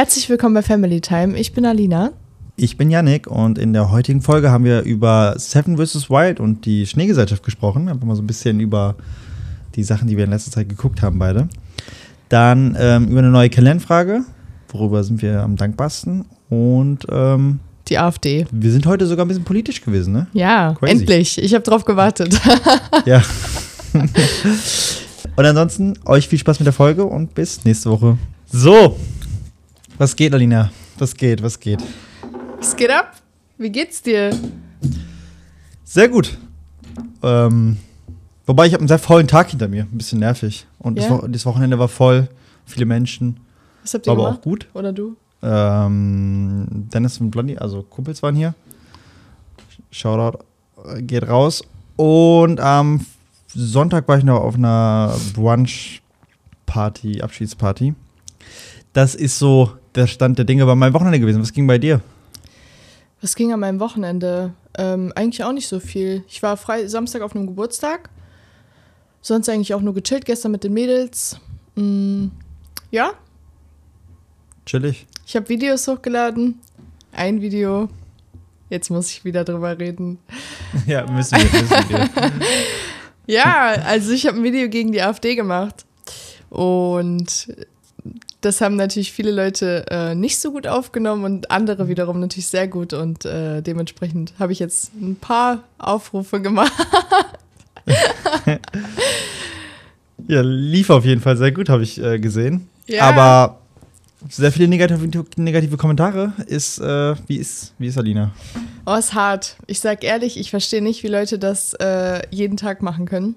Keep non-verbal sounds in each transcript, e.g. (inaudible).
Herzlich willkommen bei Family Time. Ich bin Alina. Ich bin Yannick und in der heutigen Folge haben wir über Seven vs. Wild und die Schneegesellschaft gesprochen. Einfach mal so ein bisschen über die Sachen, die wir in letzter Zeit geguckt haben, beide. Dann ähm, über eine neue Kalendfrage, worüber sind wir am dankbarsten. Und ähm, Die AfD. wir sind heute sogar ein bisschen politisch gewesen, ne? Ja, Crazy. endlich. Ich habe drauf gewartet. (laughs) Ja. (laughs) und ansonsten euch viel Spaß mit der Folge und bis nächste Woche. So, was geht, Alina? Was geht, was geht? Was geht ab? Wie geht's dir? Sehr gut. Ähm, wobei ich habe einen sehr vollen Tag hinter mir, ein bisschen nervig. Und das, Ja? Wo das Wochenende war voll, viele Menschen, Was habt ihr war aber gemacht? auch gut. Oder du? Ähm, Dennis und Blondie, also Kumpels waren hier. Shoutout äh, geht raus. Und am Sonntag war ich noch auf einer Brunch-Party, Abschiedsparty. Das ist so der Stand der Dinge bei meinem Wochenende gewesen. Was ging bei dir? Was ging an meinem Wochenende? Ähm, eigentlich auch nicht so viel. Ich war frei Samstag auf einem Geburtstag. Sonst eigentlich auch nur gechillt gestern mit den Mädels. Mm, ja, Chillig. ich habe Videos hochgeladen. Ein Video. Jetzt muss ich wieder drüber reden. (laughs) ja, müssen wir. Müssen wir. (laughs) Ja, also ich habe ein Video gegen die AfD gemacht. Und das haben natürlich viele Leute äh, nicht so gut aufgenommen und andere wiederum natürlich sehr gut. Und äh, dementsprechend habe ich jetzt ein paar Aufrufe gemacht. (laughs) Ja, lief auf jeden Fall sehr gut, habe ich äh, gesehen. Ja. Aber sehr viele negative, negative Kommentare. Ist, äh, wie ist, wie ist Alina? Oh, ist hart. Ich sag ehrlich, ich verstehe nicht, wie Leute das äh, jeden Tag machen können.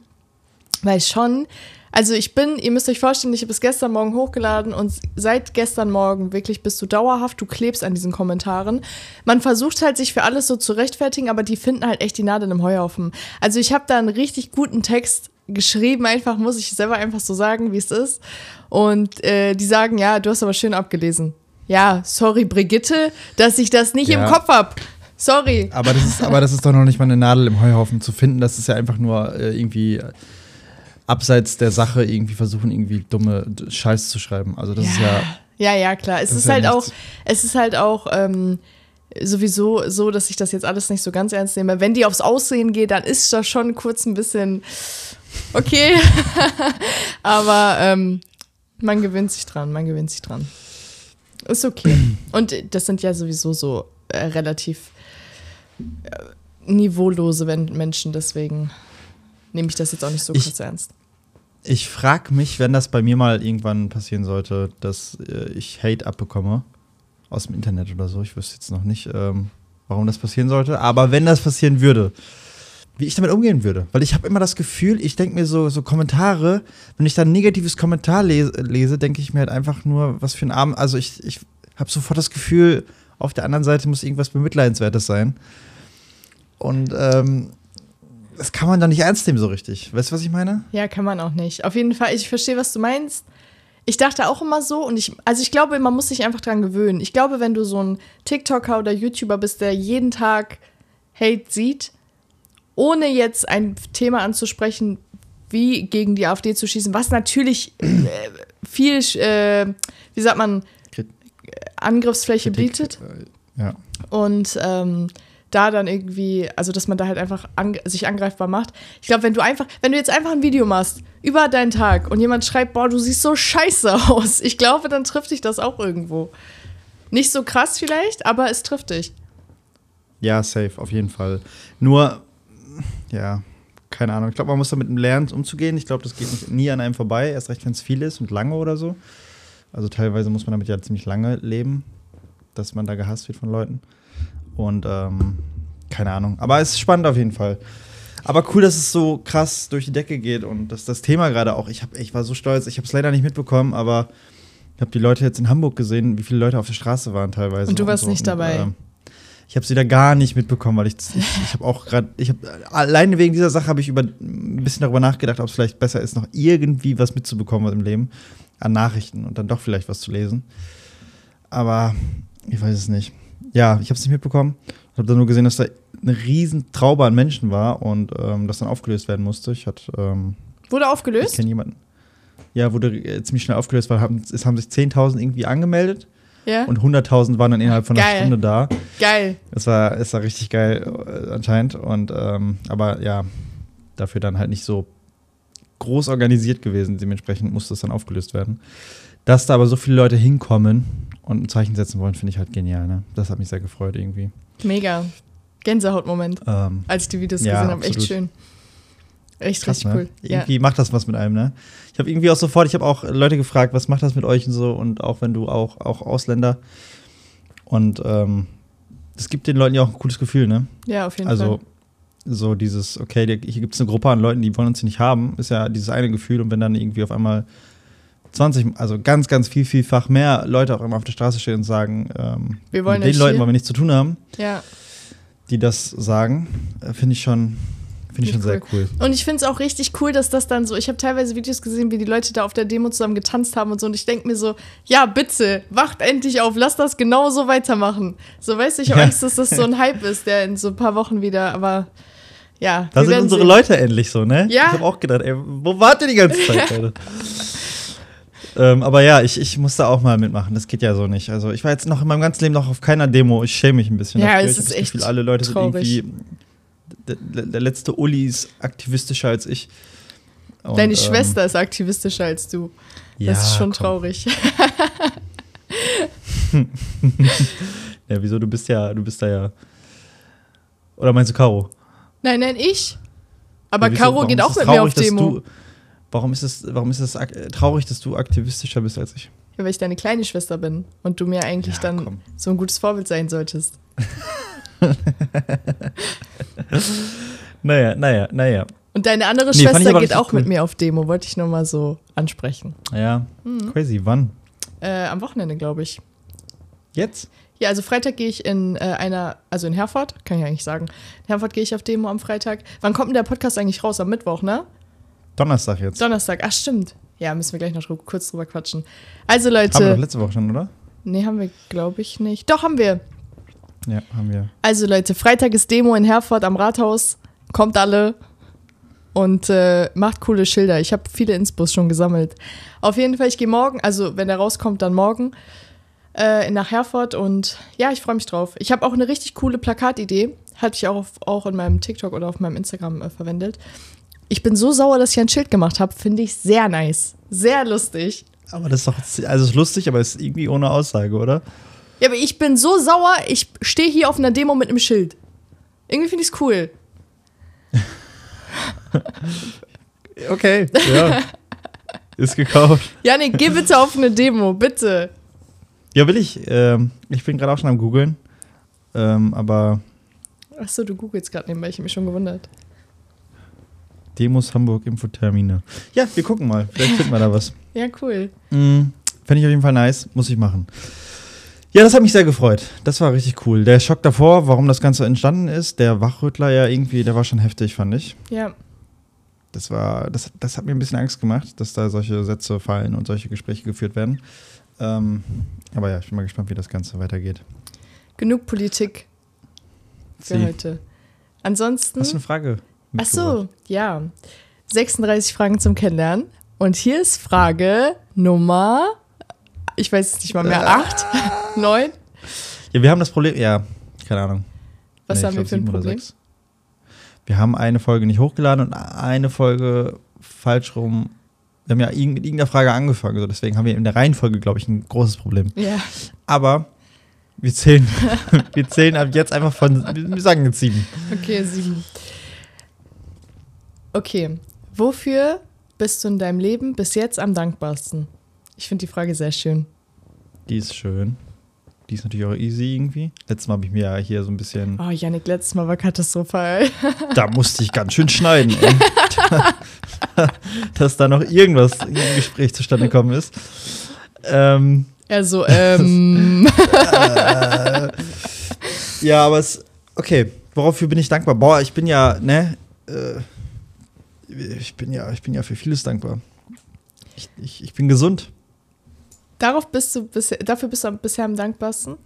Weil schon, also ich bin, ihr müsst euch vorstellen, ich habe es gestern Morgen hochgeladen und seit gestern Morgen wirklich bist du dauerhaft, du klebst an diesen Kommentaren. Man versucht halt, sich für alles so zu rechtfertigen, aber die finden halt echt die Nadel im Heuhaufen. Also ich habe da einen richtig guten Text geschrieben, einfach muss ich selber einfach so sagen, wie es ist. Und äh, die sagen, ja, du hast aber schön abgelesen. Ja, sorry, Brigitte, dass ich das nicht Ja. im Kopf hab. Sorry. Aber das, ist, aber das ist doch noch nicht mal eine Nadel im Heuhaufen zu finden. Das ist ja einfach nur äh, irgendwie abseits der Sache irgendwie versuchen, irgendwie dumme D- Scheiß zu schreiben. Also das ist ja. Ja, ja, klar. Es ist, ist ja halt auch, nichts. es ist halt auch ähm, sowieso so, dass ich das jetzt alles nicht so ganz ernst nehme. Wenn die aufs Aussehen geht, dann ist das schon kurz ein bisschen okay. (laughs) Aber ähm, man gewöhnt sich dran, man gewöhnt sich dran. Ist okay. Und das sind ja sowieso so äh, relativ äh, niveaulose Menschen, deswegen nehme ich das jetzt auch nicht so Ich- krass ernst. Ich frage mich, wenn das bei mir mal irgendwann passieren sollte, dass äh, ich Hate abbekomme aus dem Internet oder so. Ich wüsste jetzt noch nicht, ähm, warum das passieren sollte. Aber wenn das passieren würde, wie ich damit umgehen würde. Weil ich habe immer das Gefühl, ich denke mir so, so Kommentare, wenn ich da ein negatives Kommentar lese, lese denke ich mir halt einfach nur, was für ein Abend. Also ich, ich habe sofort das Gefühl, auf der anderen Seite muss irgendwas Bemitleidenswertes sein. Und ähm, das kann man doch nicht ernst nehmen so richtig. Weißt du, was ich meine? Ja, kann man auch nicht. Auf jeden Fall, ich verstehe, was du meinst. Ich dachte auch immer so und ich, also ich glaube, man muss sich einfach dran gewöhnen. Ich glaube, wenn du so ein TikToker oder YouTuber bist, der jeden Tag Hate sieht, ohne jetzt ein Thema anzusprechen, wie gegen die AfD zu schießen, was natürlich äh, viel, äh, wie sagt man, Angriffsfläche Kritik, bietet. äh, Ja. Und ähm, da dann irgendwie, also dass man da halt einfach ang sich angreifbar macht. Ich glaube, wenn du einfach, wenn du jetzt einfach ein Video machst über deinen Tag und jemand schreibt, boah, du siehst so scheiße (laughs) aus, ich glaube, dann trifft dich das auch irgendwo. Nicht so krass vielleicht, aber es trifft dich. Ja, safe, auf jeden Fall. Nur, ja, keine Ahnung. Ich glaube, man muss damit lernen, umzugehen. Ich glaube, das geht nie an einem vorbei, erst recht, wenn es viel ist und lange oder so. Also teilweise muss man damit ja ziemlich lange leben, dass man da gehasst wird von Leuten. Und ähm, keine Ahnung. Aber es ist spannend auf jeden Fall. Aber cool, dass es so krass durch die Decke geht und dass das Thema gerade auch, ich, hab, ich war so stolz, ich habe es leider nicht mitbekommen, aber ich habe die Leute jetzt in Hamburg gesehen, wie viele Leute auf der Straße waren teilweise. Und du warst so. nicht dabei. ähm, ich habe es wieder gar nicht mitbekommen, weil ich, ich, ich habe auch gerade, ich habe alleine wegen dieser Sache habe ich über ein bisschen darüber nachgedacht, ob es vielleicht besser ist, noch irgendwie was mitzubekommen im Leben an Nachrichten und dann doch vielleicht was zu lesen. Aber ich weiß es nicht. Ja, ich habe es nicht mitbekommen. Ich habe dann nur gesehen, dass da eine riesen Traube an Menschen war und ähm, das dann aufgelöst werden musste. Ich hatte, ähm, Wurde ich aufgelöst? kenne jemanden. Ja, wurde äh, ziemlich schnell aufgelöst, weil haben, es haben sich 10.000 irgendwie angemeldet Ja. Und 100.000 waren dann innerhalb von einer Geil. Stunde da. Geil. Es war, es war richtig geil äh, anscheinend. Und ähm, aber ja, dafür dann halt nicht so groß organisiert gewesen. Dementsprechend musste es dann aufgelöst werden. Dass da aber so viele Leute hinkommen und ein Zeichen setzen wollen, finde ich halt genial. Ne? Das hat mich sehr gefreut irgendwie. Mega. Gänsehautmoment, Ähm, als ich die Videos Ja, gesehen habe. Echt schön. Echt krass, richtig ne? cool. Ja. Irgendwie macht das was mit einem, ne? Ich habe irgendwie auch sofort, ich habe auch Leute gefragt, was macht das mit euch und so und auch wenn du auch, auch Ausländer. Und ähm, das gibt den Leuten ja auch ein cooles Gefühl, ne? ja, auf jeden Also Fall. so dieses, okay, hier gibt es eine Gruppe an Leuten, die wollen uns hier nicht haben, ist ja dieses eine Gefühl. Und wenn dann irgendwie auf einmal 20, also ganz, ganz viel, vielfach mehr Leute auch immer auf der Straße stehen und sagen, ähm, Wir wollen mit den Leuten hier. wollen wir nichts zu tun haben, Ja. die das sagen, äh, finde ich schon, finde ich schon sehr cool. Und ich finde es auch richtig cool, dass das dann so, ich habe teilweise Videos gesehen, wie die Leute da auf der Demo zusammen getanzt haben und so. Und ich denke mir so, ja, bitte, wacht endlich auf, lass das genauso weitermachen. So, weißt du, ich habe Ja. Angst, dass das so ein Hype ist, der in so ein paar Wochen wieder, aber ja. Da sind unsere sehen. Leute endlich so, ne? Ja. Ich habe auch gedacht, ey, wo wart ihr die ganze Zeit, (laughs) Leute? Ähm, aber ja, ich, ich muss da auch mal mitmachen. Das geht ja so nicht. Also ich war jetzt noch in meinem ganzen Leben noch auf keiner Demo. Ich schäme mich ein bisschen. Ja, dafür. es ich ist das echt Gefühl, alle Leute traurig. sind irgendwie. Der, der letzte Uli ist aktivistischer als ich. Und, Deine ähm, Schwester ist aktivistischer als du. Das ja, ist schon komm. traurig. (laughs) (laughs) Ja, wieso? Du bist ja, du bist da ja. Oder meinst du Caro? Nein, nein, ich. Aber Ja, wieso? Caro geht auch mit mir auf traurig, Demo. Warum ist es, warum ist es traurig, dass du aktivistischer bist als ich? Ja, weil ich deine kleine Schwester bin und du mir eigentlich Ja, dann komm. so ein gutes Vorbild sein solltest. (laughs) Naja, naja, naja. Und deine andere Nee, Schwester geht auch cool. mit mir auf Demo, wollte ich nur mal so ansprechen. Ja, Mhm. crazy. Wann? Äh, am Wochenende, glaube ich. Jetzt? Ja, also Freitag gehe ich in äh, einer, also in Herford, kann ich eigentlich sagen. In Herford gehe ich auf Demo am Freitag. Wann kommt denn der Podcast eigentlich raus? Am Mittwoch, ne? Donnerstag jetzt. Donnerstag, ach stimmt. Ja, müssen wir gleich noch kurz drüber quatschen. Also haben wir doch Leute, letzte Woche schon, oder? nee, haben wir, glaube ich, nicht. Doch, haben wir. Ja, haben wir. Also Leute, Freitag ist Demo in Herford am Rathaus. Kommt alle und äh, macht coole Schilder. Ich habe viele Inspos schon gesammelt. Auf jeden Fall, ich gehe morgen, also wenn der rauskommt, dann morgen äh, nach Herford und ja, ich freue mich drauf. Ich habe auch eine richtig coole Plakatidee. Hatte ich auch, auf, auch in meinem TikTok oder auf meinem Instagram äh, verwendet. Ich bin so sauer, dass ich ein Schild gemacht habe. Finde ich sehr nice. Sehr lustig. Aber das ist doch, also es ist lustig, aber es ist irgendwie ohne Aussage, oder? Ja, aber ich bin so sauer, ich stehe hier auf einer Demo mit einem Schild. Irgendwie finde ich es cool. (laughs) Okay, ja. ist gekauft. Janik, geh bitte auf eine Demo, bitte. Ja, will ich. Ähm, ich bin gerade auch schon am googeln. Ähm, aber Achso, du googelst gerade nebenbei, ich habe mich schon gewundert. Demos Hamburg Infotermine. Ja, wir gucken mal. Vielleicht finden wir da was. (laughs) Ja, cool. Mhm. Fände ich auf jeden Fall nice. Muss ich machen. Ja, das hat mich sehr gefreut. Das war richtig cool. Der Schock davor, warum das Ganze entstanden ist, der Wachrüttler ja irgendwie, der war schon heftig, fand ich. Ja, Das war, das, das hat mir ein bisschen Angst gemacht, dass da solche Sätze fallen und solche Gespräche geführt werden. Ähm, aber ja, ich bin mal gespannt, wie das Ganze weitergeht. genug Politik für Sie. heute. Ansonsten. Hast du eine Frage? Ach so, ja. 36 Fragen zum Kennenlernen. Und hier ist Frage Nummer, ich weiß es nicht mal mehr, 8, 9. (laughs) Ja, wir haben das Problem, ja, keine Ahnung. Was Nee, haben wir für ein sieben Problem? Wir haben eine Folge nicht hochgeladen und eine Folge falsch rum. Wir haben ja mit irgendeiner Frage angefangen, so deswegen haben wir in der Reihenfolge, glaube ich, ein großes Problem. Ja, Aber wir zählen, (laughs) wir zählen ab jetzt einfach von, wir sagen jetzt sieben. okay, 7. Okay, wofür bist du in deinem Leben bis jetzt am dankbarsten? Ich finde die Frage sehr schön. Die ist schön. Die ist natürlich auch easy irgendwie. Letztes Mal habe ich mir ja hier so ein bisschen, Oh, Janik, letztes Mal war katastrophal. (laughs) da musste ich ganz schön schneiden. (laughs) Dass da noch irgendwas im Gespräch zustande gekommen ist. Ähm, Also, (laughs) ähm. äh, ja, aber es, okay, wofür bin ich dankbar? Boah, ich bin ja, ne, äh, ich bin ja, ich bin ja für vieles dankbar. Ich, ich, ich bin gesund. Darauf bist du bisher, dafür bist du bisher am dankbarsten?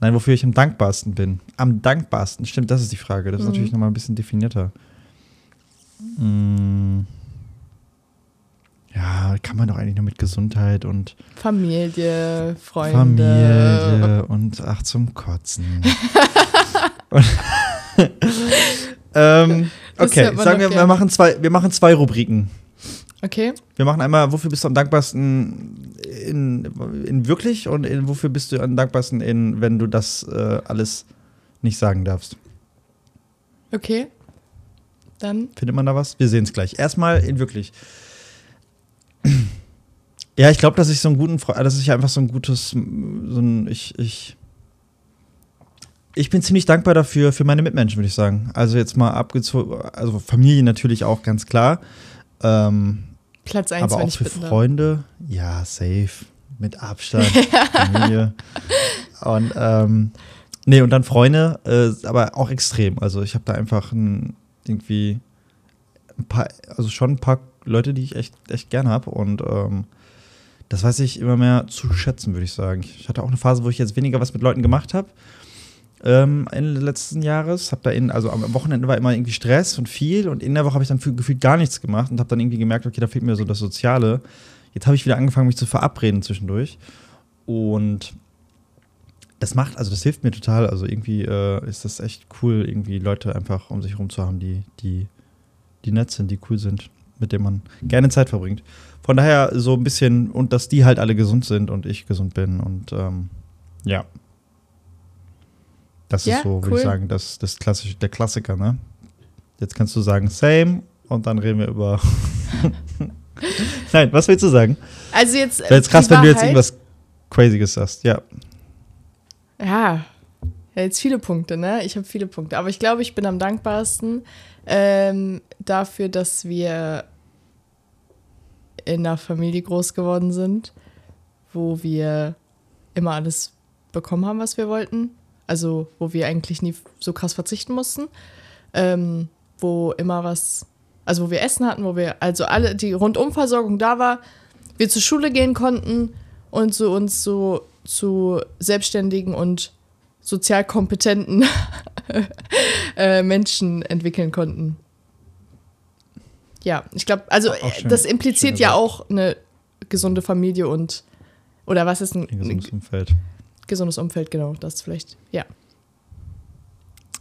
Nein, wofür ich am dankbarsten bin. Am dankbarsten, stimmt, das ist die Frage. Das ist Mhm. natürlich nochmal ein bisschen definierter. Mm. Ja, kann man doch eigentlich nur mit Gesundheit und Familie, Freunde. Familie und ach zum Kotzen. (laughs) und, (laughs) ähm, okay, sagen wir, wir machen zwei, wir machen zwei Rubriken. Okay. Wir machen einmal, wofür bist du am dankbarsten in, in wirklich und in, wofür bist du am dankbarsten in, wenn du das äh, alles nicht sagen darfst. Okay. Dann. Findet man da was? Wir sehen es gleich. Erstmal in wirklich. (clears throat) Ja, ich glaube, dass ich so einen guten, dass ich einfach so ein gutes, so ein, ich, ich, ich bin ziemlich dankbar dafür, für meine Mitmenschen, würde ich sagen. Also jetzt mal abgezogen, also Familie natürlich auch ganz klar. Ähm, Platz 1, aber auch für darf. Freunde, ja, safe, mit Abstand, (laughs) Familie. Und ähm, nee, und dann Freunde, äh, aber auch extrem. Also ich habe da einfach ein, irgendwie ein paar, also schon ein paar Leute, die ich echt, echt gern habe. Und ähm, das weiß ich immer mehr zu schätzen, würde ich sagen. Ich hatte auch eine Phase, wo ich jetzt weniger was mit Leuten gemacht habe. Ähm, Ende letzten Jahres. Hab da in, also am Wochenende war immer irgendwie Stress und viel und in der Woche habe ich dann gefühlt gar nichts gemacht und habe dann irgendwie gemerkt, okay, da fehlt mir so das Soziale. Jetzt habe ich wieder angefangen, mich zu verabreden zwischendurch. Und das macht, also das hilft mir total. Also irgendwie äh, ist das echt cool, irgendwie Leute einfach um sich herum zu haben, die, die, die nett sind, die cool sind, mit denen man gerne Zeit verbringt. Von daher so ein bisschen, und dass die halt alle gesund sind und ich gesund bin. Und ähm, ja. Das Ja, ist so, würde cool. ich sagen, das, das klassische, der Klassiker, ne? Jetzt kannst du sagen, same, und dann reden wir über. (laughs) Nein, was willst du sagen? Also jetzt. Wäre jetzt krass, wenn du jetzt irgendwas Crazyes sagst. Ja. Ja, ja, jetzt viele Punkte, ne? Ich habe viele Punkte. Aber ich glaube, ich bin am dankbarsten ähm, dafür, dass wir in einer Familie groß geworden sind, wo wir immer alles bekommen haben, was wir wollten. Also, wo wir eigentlich nie so krass verzichten mussten. Ähm, wo immer was, also wo wir Essen hatten, wo wir, also alle, die Rundumversorgung da war, wir zur Schule gehen konnten und so uns so zu selbstständigen und sozial kompetenten (laughs) äh, Menschen entwickeln konnten. Ja, ich glaube, also schön. das impliziert ja auch eine gesunde Familie und oder was ist ein, Ein ein gesundes Umfeld. Gesundes Umfeld, genau, das vielleicht, ja.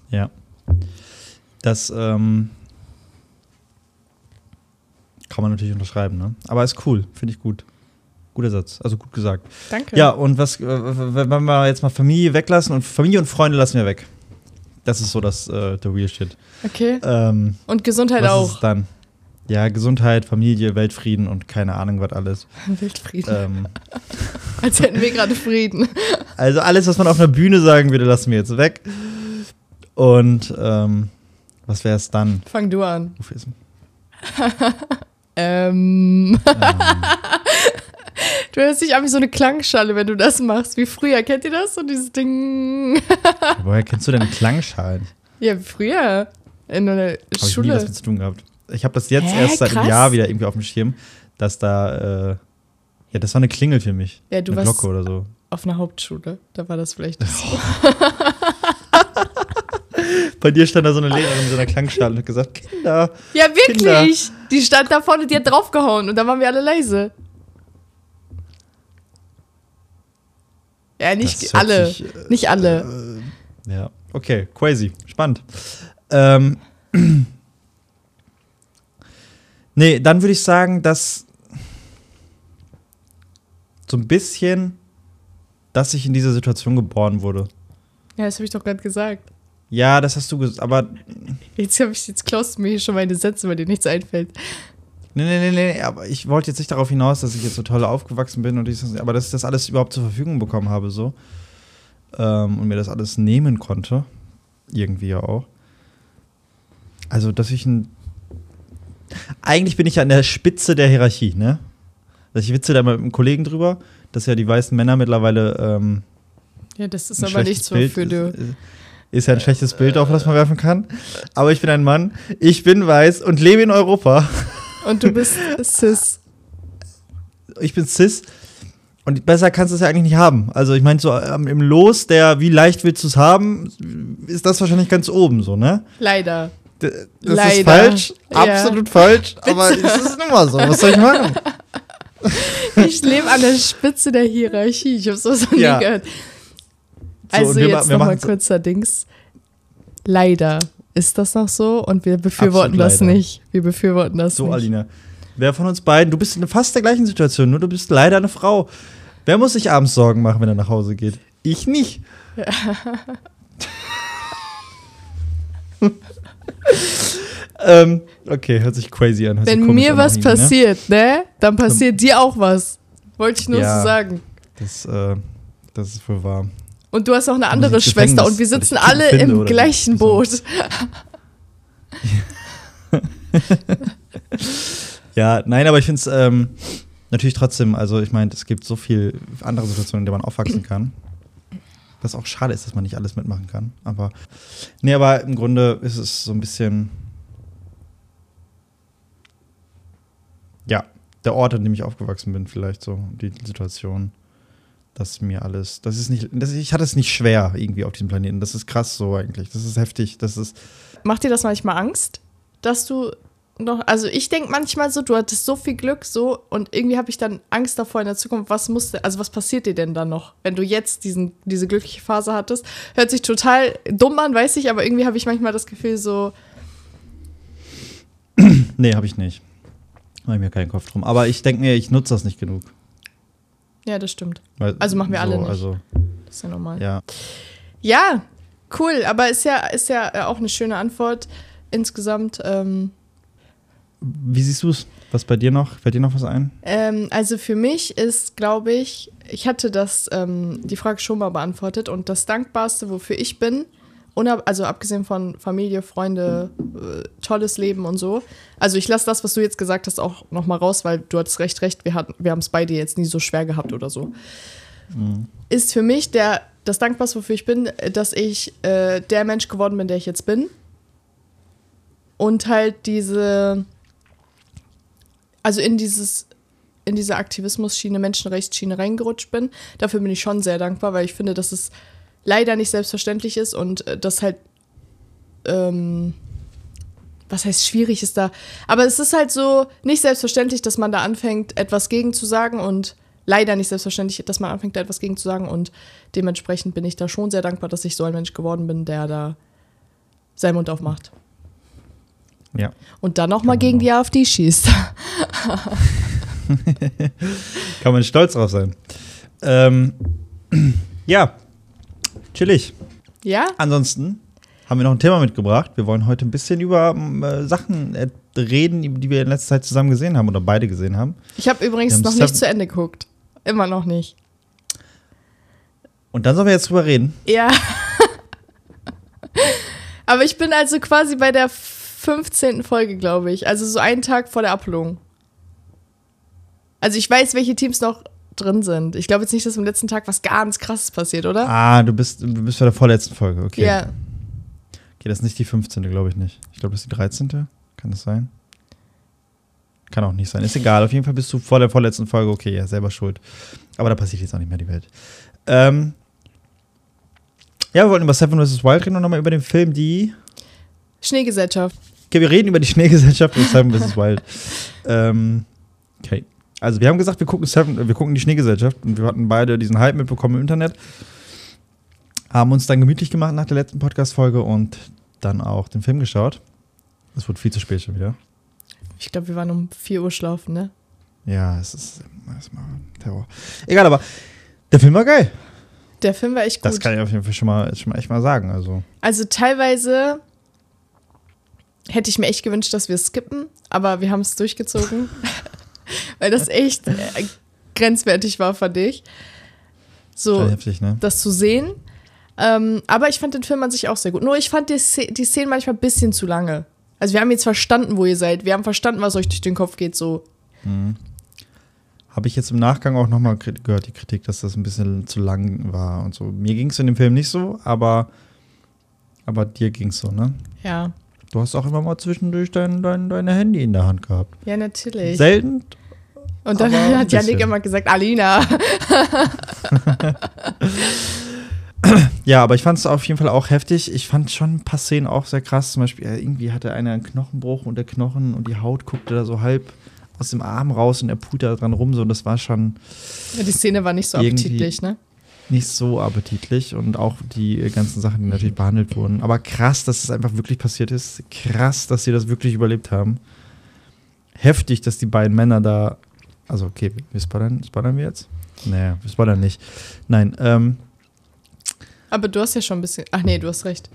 Ja. Das ähm, kann man natürlich unterschreiben, ne? Aber ist cool, finde ich gut. Guter Satz, also gut gesagt. Danke. Ja, und was, äh, wenn wir jetzt mal Familie weglassen und Familie und Freunde lassen wir weg. Das ist so das, äh, der real shit. Okay. Ähm, Und Gesundheit was ist auch. es dann? Ja, Gesundheit, Familie, Weltfrieden und keine Ahnung, was alles. (laughs) Weltfrieden. Ähm, (laughs) Als hätten wir gerade Frieden. also alles, was man auf einer Bühne sagen würde, lassen wir jetzt weg. Und ähm, was wäre es dann? Fang du an. Wofür (laughs) Ähm. ähm, Du hörst dich an wie so eine Klangschale, wenn du das machst. Wie früher. Kennt ihr das? So dieses Ding. Woher kennst du denn Klangschalen? Ja, wie früher. In einer Habe ich nie Schule. was mit zu tun gehabt. Ich habe das jetzt Hä, erst seit einem krass. Jahr wieder irgendwie auf dem Schirm, dass da, äh, ja, das war eine Klingel für mich. Ja, du eine warst Glocke oder so. auf einer Hauptschule. Da war das vielleicht. (laughs) Bei dir stand da so eine Lehrerin mit so einer Klangschale und hat gesagt, Kinder. Ja, wirklich. Kinder. Die stand da vorne, die hat draufgehauen und dann waren wir alle leise. Ja, nicht alle. sich, äh, nicht alle. Ja, okay, crazy, spannend. Ähm, (clears throat) nee, dann würde ich sagen, dass so ein bisschen, dass ich in dieser Situation geboren wurde. Ja, das habe ich doch gerade gesagt. Ja, das hast du gesagt, aber Jetzt, hab ich, jetzt klaust du mir hier schon meine Sätze, weil dir nichts einfällt. Nee, nee, nee, nee, aber ich wollte jetzt nicht darauf hinaus, dass ich jetzt so toll aufgewachsen bin und dieses, aber dass ich das alles überhaupt zur Verfügung bekommen habe, so. Ähm, und mir das alles nehmen konnte. Irgendwie ja auch. Also, dass ich ein. Eigentlich bin ich ja an der Spitze der Hierarchie, ne? Also ich witze da mal mit einem Kollegen drüber, dass ja die weißen Männer mittlerweile. Ähm, Ja, das ist aber nichts, schlechtes wofür du. ist, ist ja ein schlechtes Bild, auf das man werfen kann. Aber ich bin ein Mann, ich bin weiß und lebe in Europa. Und du bist cis. ich bin cis und besser kannst du es ja eigentlich nicht haben. Also ich meine, so ähm, im Los der, wie leicht willst du es haben, ist das wahrscheinlich ganz oben so, ne? Leider. Das ist Leider. falsch, Ja. absolut falsch, (laughs) aber es ist nun mal so. Was soll ich machen? (laughs) Ich lebe an der Spitze der Hierarchie. Ich habe sowas noch Ja. nie gehört. So, Also ma- jetzt nochmal kurzer Dings. Leider ist das noch so und wir befürworten das nicht. Wir befürworten das So, nicht. Alina. Wer von uns beiden, du bist in fast der gleichen Situation, nur du bist leider eine Frau. Wer muss sich abends Sorgen machen, wenn er nach Hause geht? Ich nicht. (laughs) ähm, okay, hört sich crazy an. hört Wenn mir was ne? passiert, ne, dann passiert dir auch was. Wollte ich nur Ja. so sagen. Das, äh, das ist wohl wahr. Und du hast noch eine muss andere Schwester und wir weil sitzen alle finde im gleichen. Boot. (laughs) Ja, nein, aber ich finde es ähm, natürlich trotzdem, also ich meine, es gibt so viel andere Situationen, in denen man aufwachsen kann. Was auch schade ist, dass man nicht alles mitmachen kann. Aber nee, aber im Grunde ist es so ein bisschen. Ja, der Ort, an dem ich aufgewachsen bin, vielleicht so, die Situation, dass mir alles, das ist nicht, das, ich hatte es nicht schwer irgendwie auf diesem Planeten. Das ist krass so eigentlich. Das ist heftig. Das ist, Macht dir das manchmal Angst, dass du noch, also ich denke manchmal so, du hattest so viel Glück so und irgendwie habe ich dann Angst davor in der Zukunft, was musste, also was passiert dir denn dann noch, wenn du jetzt diesen, diese glückliche Phase hattest? Hört sich total dumm an, weiß ich, aber irgendwie habe ich manchmal das Gefühl so, (clears throat) nee, habe ich nicht. Habe ich mir keinen Kopf drum. Aber ich denke mir, ich nutze das nicht genug. ja, das stimmt. Weil, Also machen wir alle nicht. Also, Das ist ja normal. ja. Ja, cool, aber ist ja, ist ja auch eine schöne Antwort insgesamt. Ähm, Wie siehst du es? Was bei dir noch? Fällt dir noch was ein? Ähm, also für mich ist, glaube ich, ich hatte das, ähm, die Frage schon mal beantwortet und das Dankbarste, wofür ich bin, also abgesehen von Familie, Freunde, äh, tolles Leben und so. Also ich lasse das, was du jetzt gesagt hast, auch noch mal raus, weil du hattest recht, recht, wir, hatten, wir haben es beide jetzt nie so schwer gehabt oder so. Ist für mich der, das Dankbarste, wofür ich bin, dass ich äh, der Mensch geworden bin, der ich jetzt bin. Und halt diese, also in dieses, in diese Aktivismus-Schiene, Menschenrechtsschiene reingerutscht bin. Dafür bin ich schon sehr dankbar, weil ich finde, dass es leider nicht selbstverständlich ist und äh, das halt, ähm, was heißt schwierig ist da, aber es ist halt so nicht selbstverständlich, dass man da anfängt, etwas gegen zu sagen und leider nicht selbstverständlich, dass man anfängt, da etwas gegen zu sagen und dementsprechend bin ich da schon sehr dankbar, dass ich so ein Mensch geworden bin, der da seinen Mund aufmacht. Ja. Und dann nochmal gegen die AfD schießt. (laughs) Kann man stolz drauf sein. Ähm, (clears throat) ja, chillig. Ja? Ansonsten haben wir noch ein Thema mitgebracht. Wir wollen heute ein bisschen über ähm, äh, Sachen äh, reden, die wir in letzter Zeit zusammen gesehen haben oder beide gesehen haben. Ich habe übrigens noch nicht zu Ende geguckt. Immer noch nicht. Und dann sollen wir jetzt drüber reden. Ja. (laughs) Aber ich bin also quasi bei der 15. Folge, glaube ich. Also so einen Tag vor der Abholung. Also ich weiß, welche Teams noch drin sind. Ich glaube jetzt nicht, dass am letzten Tag was ganz krasses passiert, oder? Ah, du bist, du bist bei der vorletzten Folge, okay. Ja. Okay, das ist nicht die 15., glaube ich nicht. Ich glaube, das ist die 13. Kann das sein? Kann auch nicht sein. Ist egal. Auf jeden Fall bist du vor der vorletzten Folge, okay, ja, selber schuld. Aber da passiert jetzt auch nicht mehr die Welt. Ähm, ja, wir wollten über Seven vs. Wild reden und nochmal über den Film, die. Schneegesellschaft. Okay, wir reden über die Schneegesellschaft und Seven vs. Wild. ähm, okay. Also, wir haben gesagt, wir gucken, Seven, wir gucken die Schneegesellschaft und wir hatten beide diesen Hype mitbekommen im Internet. Haben uns dann gemütlich gemacht nach der letzten Podcast-Folge und dann auch den Film geschaut. Es wurde viel zu spät schon wieder. Ich glaube, wir waren um 4 Uhr schlafen, ne? Ja, es ist, es ist mal Terror. Egal, aber der Film war geil. Der Film war echt gut. Das kann ich auf jeden Fall schon mal, schon mal echt mal sagen. Also, Also teilweise hätte ich mir echt gewünscht, dass wir skippen, aber wir haben es durchgezogen, (laughs) weil das echt äh, grenzwertig war, fand ich. So, heftig, ne? das zu sehen. Ähm, aber ich fand den Film an sich auch sehr gut. Nur ich fand die, die Szenen manchmal ein bisschen zu lange. Also wir haben jetzt verstanden, wo ihr seid. Wir haben verstanden, was euch durch den Kopf geht. So, Habe ich jetzt im Nachgang auch nochmal gehört, die Kritik, dass das ein bisschen zu lang war und so. Mir ging es in dem Film nicht so, aber, aber dir ging es so, ne? ja. Du hast auch immer mal zwischendurch dein, dein, deine Handy in der Hand gehabt. Ja, natürlich. Selten. Und dann (laughs) hat Janik immer gesagt, Alina. (laughs) Ja, aber ich fand es auf jeden Fall auch heftig. Ich fand schon ein paar Szenen auch sehr krass. Zum Beispiel, äh, irgendwie hatte einer einen Knochenbruch und der Knochen und die Haut guckte da so halb aus dem Arm raus und er put da dran rum. So, das war schon Ja, die Szene war nicht so appetitlich, ne? Nicht so appetitlich und auch die äh, ganzen Sachen, die natürlich behandelt wurden. Aber krass, dass es einfach wirklich passiert ist. Krass, dass sie das wirklich überlebt haben. Heftig, dass die beiden Männer da. Also, okay, wir spoilern, spoilern wir jetzt? Naja, wir spoilern nicht. Nein, ähm, Aber du hast ja schon ein bisschen. Ach nee, du hast recht.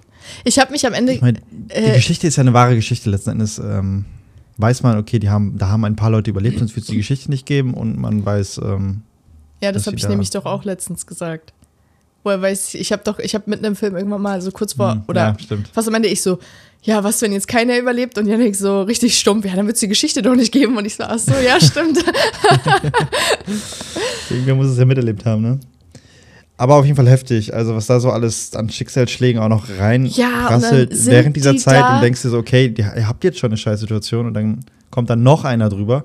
Ich habe mich am Ende. ich meine, die äh, Geschichte ist ja eine wahre Geschichte letzten Endes. Ähm, weiß man, okay, die haben, da haben ein paar Leute überlebt, sonst würde es die Geschichte nicht geben und man weiß, ähm, ja, das habe ich da- nämlich doch auch letztens gesagt. Woher weiß ich, ich habe doch, ich habe mitten im Film irgendwann mal so kurz vor, hm, oder ja, stimmt. fast am Ende ich so, ja, was, wenn jetzt keiner überlebt und Janik so richtig stumpf, ja, dann wird es die Geschichte doch nicht geben. Und ich so, ach so, ja, stimmt. (laughs) Irgendwer muss es ja miterlebt haben, ne? Aber auf jeden Fall heftig. Also, was da so alles an Schicksalsschlägen auch noch rein Ja, während dieser die Zeit und denkst dir so, okay, ihr habt jetzt schon eine Scheißsituation und dann kommt dann noch einer drüber.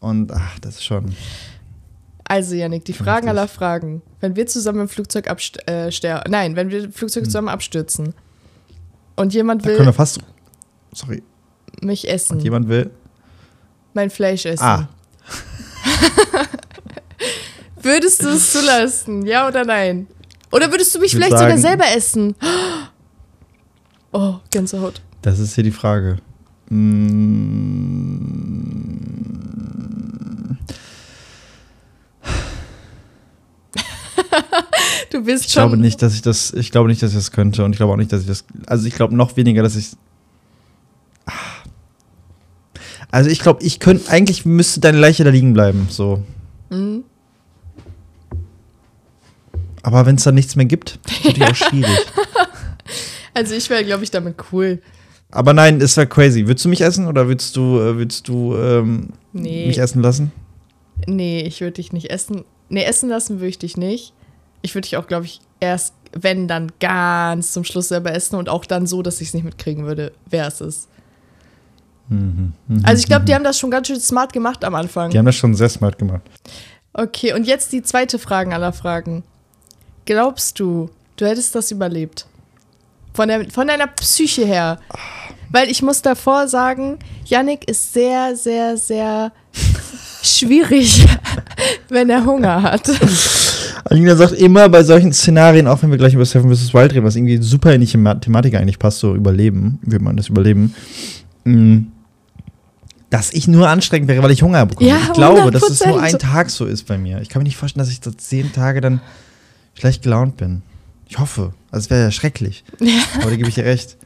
Und ach, das ist schon. Also, Janik, die Fragen heftig. aller Fragen. Wenn wir zusammen im Flugzeug abstürzen, äh, nein, wenn wir im Flugzeug zusammen abstürzen und jemand Hm. Da können wir will fast. Sorry, mich essen, jemand will. mein Fleisch essen, Ah, (laughs) würdest du es zulassen? Ja oder nein? Oder würdest du mich vielleicht sogar sagen- selber essen? (gasps) Oh, Gänsehaut. das ist hier die Frage. Mm, Du bist Ich schon. glaube nicht, dass ich das. Ich glaube nicht, dass ich das könnte und ich glaube auch nicht, dass ich das. Also ich glaube noch weniger, dass ich. Ah. Also ich glaube, ich könnte. Eigentlich müsste deine Leiche da liegen bleiben. So. Mhm. Aber wenn es dann nichts mehr gibt, wird ja auch schwierig. (laughs) Also ich wäre, glaube ich, damit cool. Aber nein, es wäre crazy. Würdest du mich essen oder würdest du, äh, würdest du ähm, Nee. mich essen lassen? Nee, ich würde dich nicht essen. Nee, essen lassen würde ich dich nicht. Ich würde dich auch, glaube ich, erst, wenn, dann ganz zum Schluss selber essen und auch dann so, dass ich es nicht mitkriegen würde, wer es ist. Mhm. Also ich glaube, die haben das schon ganz schön smart gemacht am Anfang. Die haben das schon sehr smart gemacht. Okay, und jetzt die zweite Frage aller Fragen. Glaubst du, du hättest das überlebt? Von, der, von deiner Psyche her. Weil ich muss davor sagen, Yannick ist sehr, sehr, sehr (laughs) schwierig, (laughs) wenn er Hunger hat. (laughs) Alina sagt immer bei solchen Szenarien, auch wenn wir gleich über Seven vs. Wild reden, was irgendwie super in die Thema- Thematik eigentlich passt, so überleben, wie man das überleben, mm, dass ich nur anstrengend wäre, weil ich Hunger bekomme. Ja, ich glaube, dass es nur 100%. ein Tag so ist bei mir. Ich kann mir nicht vorstellen, dass ich so zehn Tage dann schlecht gelaunt bin. Ich hoffe. Also es wäre ja schrecklich. Aber da gebe ich dir recht.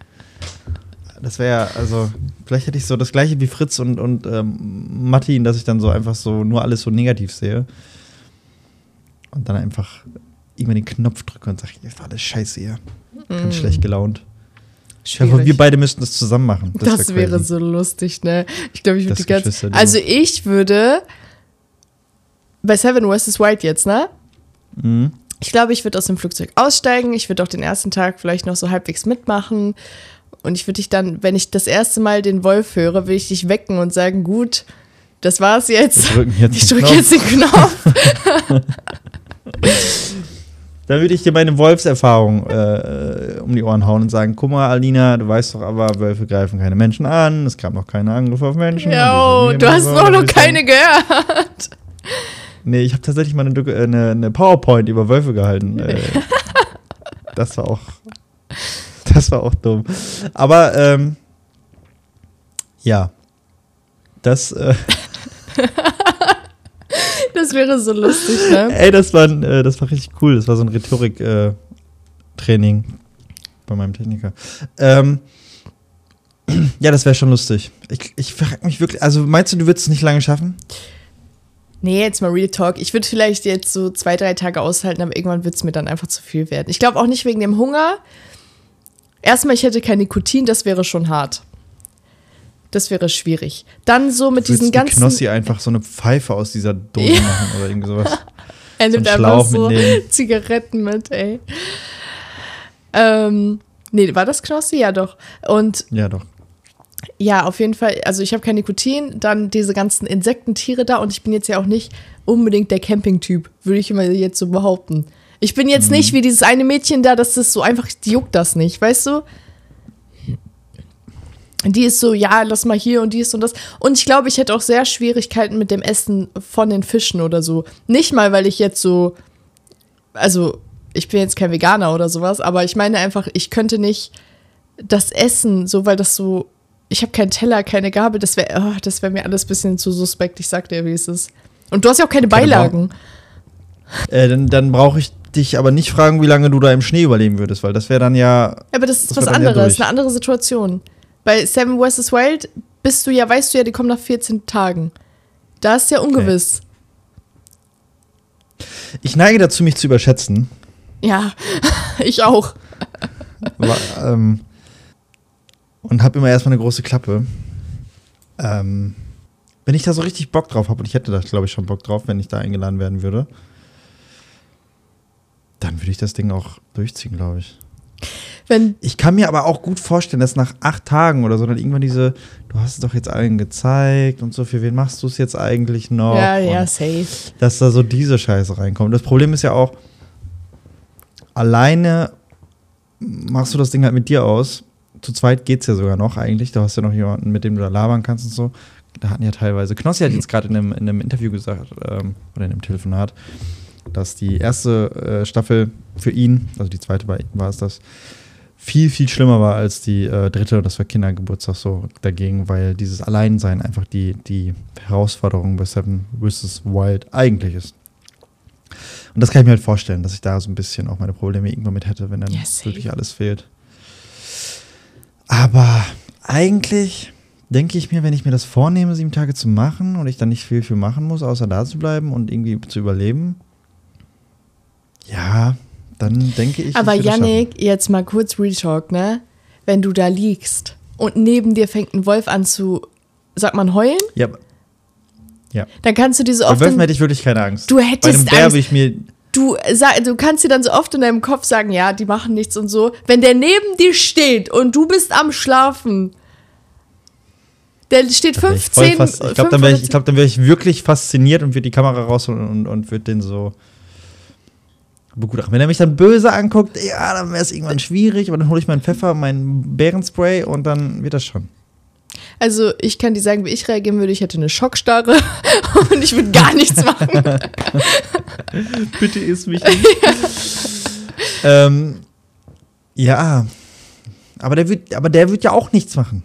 Das wäre ja, also, vielleicht hätte ich so das gleiche wie Fritz und, und ähm, Martin, dass ich dann so einfach so nur alles so negativ sehe. Und dann einfach irgendwann den Knopf drücke und sage, jetzt war alles scheiße hier. Ganz schlecht gelaunt. Schwierig. wir beide müssten das zusammen machen. Das, wär wäre so lustig, ne? Ich glaube, ich würde Das die ganze. Also ich würde bei Seven vs. Wild jetzt, ne? Mhm. Ich glaube, ich würde aus dem Flugzeug aussteigen. Ich würde auch den ersten Tag vielleicht noch so halbwegs mitmachen. Und ich würde dich dann, wenn ich das erste Mal den Wolf höre, würde ich dich wecken und sagen, gut, das war's jetzt. Wir drücken jetzt Ich drücke jetzt den Knopf. (laughs) Dann würde ich dir meine Wolfserfahrung äh, um die Ohren hauen und sagen: Guck mal, Alina, du weißt doch aber, Wölfe greifen keine Menschen an. Es gab noch keine Angriffe auf Menschen. Jo, du hast noch durch- keine gehört. Nee, ich habe tatsächlich mal eine, äh, eine, eine PowerPoint über Wölfe gehalten. Äh, (laughs) das war auch. Das war auch dumm. Aber, ähm, ja. Das, äh, (laughs) Das wäre so lustig, ne? ey, das war, äh, das war richtig cool. Das war so ein Rhetorik-Training bei meinem Techniker. Ähm, ja, das wäre schon lustig. Ich, ich frage mich wirklich, also meinst du, du würdest es nicht lange schaffen? Nee, jetzt mal Real Talk. Ich würde vielleicht jetzt so zwei, drei Tage aushalten, aber irgendwann wird es mir dann einfach zu viel werden. Ich glaube auch nicht wegen dem Hunger. Erstmal, ich hätte kein Nikotin, das wäre schon hart. Das wäre schwierig. Dann so mit diesen ganzen. Knossi einfach so eine Pfeife aus dieser Dose Ja. machen oder irgendwie sowas. (laughs) er nimmt so einfach so mitnehmen. Zigaretten mit, ey. Ähm, nee, war das Knossi? Ja, doch. Und Ja, doch. Ja, auf jeden Fall. Also ich habe kein Nikotin, dann diese ganzen Insektentiere da und ich bin jetzt ja auch nicht unbedingt der Camping-Typ, würde ich immer jetzt so behaupten. Ich bin jetzt nicht wie dieses eine Mädchen da, das ist so einfach, die juckt das nicht, weißt du? Die ist so, ja, lass mal hier und dies und das. Und ich glaube, ich hätte auch sehr Schwierigkeiten mit dem Essen von den Fischen oder so. Nicht mal, weil ich jetzt so, also ich bin jetzt kein Veganer oder sowas, aber ich meine einfach, ich könnte nicht das Essen, so weil das so, ich habe keinen Teller, keine Gabel, das wäre, oh, das wäre mir alles ein bisschen zu suspekt. Ich sag dir, wie es ist. Und du hast ja auch keine Keine Beilagen. Äh, dann dann brauche ich dich aber nicht fragen, wie lange du da im Schnee überleben würdest, weil das wäre dann ja. Aber das ist Das was ja anderes, durch. eine andere Situation. Bei Seven vs. Wild bist du ja, weißt du ja, die kommen nach 14 Tagen. Da ist ja ungewiss. Ich neige dazu, mich zu überschätzen. Ja, (laughs) ich auch. Aber, ähm, und habe immer erstmal eine große Klappe. Ähm, wenn ich da so richtig Bock drauf habe, und ich hätte da, glaube ich, schon Bock drauf, wenn ich da eingeladen werden würde, dann würde ich das Ding auch durchziehen, glaube ich. Wenn, Ich kann mir aber auch gut vorstellen, dass nach acht Tagen oder so dann irgendwann diese, du hast es doch jetzt allen gezeigt und so, für wen machst du es jetzt eigentlich noch? ja, ja, safe. dass da so diese Scheiße reinkommt. Das Problem ist ja auch, alleine machst du das Ding halt mit dir aus. Zu zweit geht's ja sogar noch eigentlich. Du hast ja noch jemanden, mit dem du da labern kannst und so. Da hatten ja teilweise. Knossi hat jetzt gerade in einem, in einem Interview gesagt, ähm, oder in einem Telefonat, dass die erste äh, Staffel für ihn, also die zweite war es das, viel, viel schlimmer war als die äh, dritte. Und das war Kindergeburtstag so dagegen, weil dieses Alleinsein einfach die, die Herausforderung bei Seven vs. Wild eigentlich ist. Und das kann ich mir halt vorstellen, dass ich da so ein bisschen auch meine Probleme irgendwann mit hätte, wenn dann Ja, wirklich alles fehlt. Aber eigentlich denke ich mir, wenn ich mir das vornehme, sieben Tage zu machen und ich dann nicht viel für machen muss, außer da zu bleiben und irgendwie zu überleben, ja, dann denke ich. Aber ich Yannick, jetzt mal kurz Retalk, ne? Wenn du da liegst und neben dir fängt ein Wolf an zu, sagt man heulen. Ja, aber dann kannst du dir so bei oft Wölfen in, hätte ich wirklich keine Angst. Du Bei einem hättest Bär Angst. ich mir. du, sag, du kannst dir dann so oft in deinem Kopf sagen, ja, die machen nichts und so. Wenn der neben dir steht und du bist am Schlafen, der steht da wär ich voll 15 fast- Ich glaube, dann wäre ich, ich, glaub, dann wär ich wirklich fasziniert und würde die Kamera rausholen und, und würde den so begutachten. Wenn er mich dann böse anguckt, ja, dann wäre es irgendwann schwierig, aber dann hole ich meinen Pfeffer, meinen Bärenspray und dann wird das schon. Also, ich kann dir sagen, wie ich reagieren würde. Ich hätte eine Schockstarre (laughs) und ich würde gar nichts machen. (laughs) Bitte isst mich nicht. (laughs) ähm, ja, aber der, wird, aber der wird ja auch nichts machen.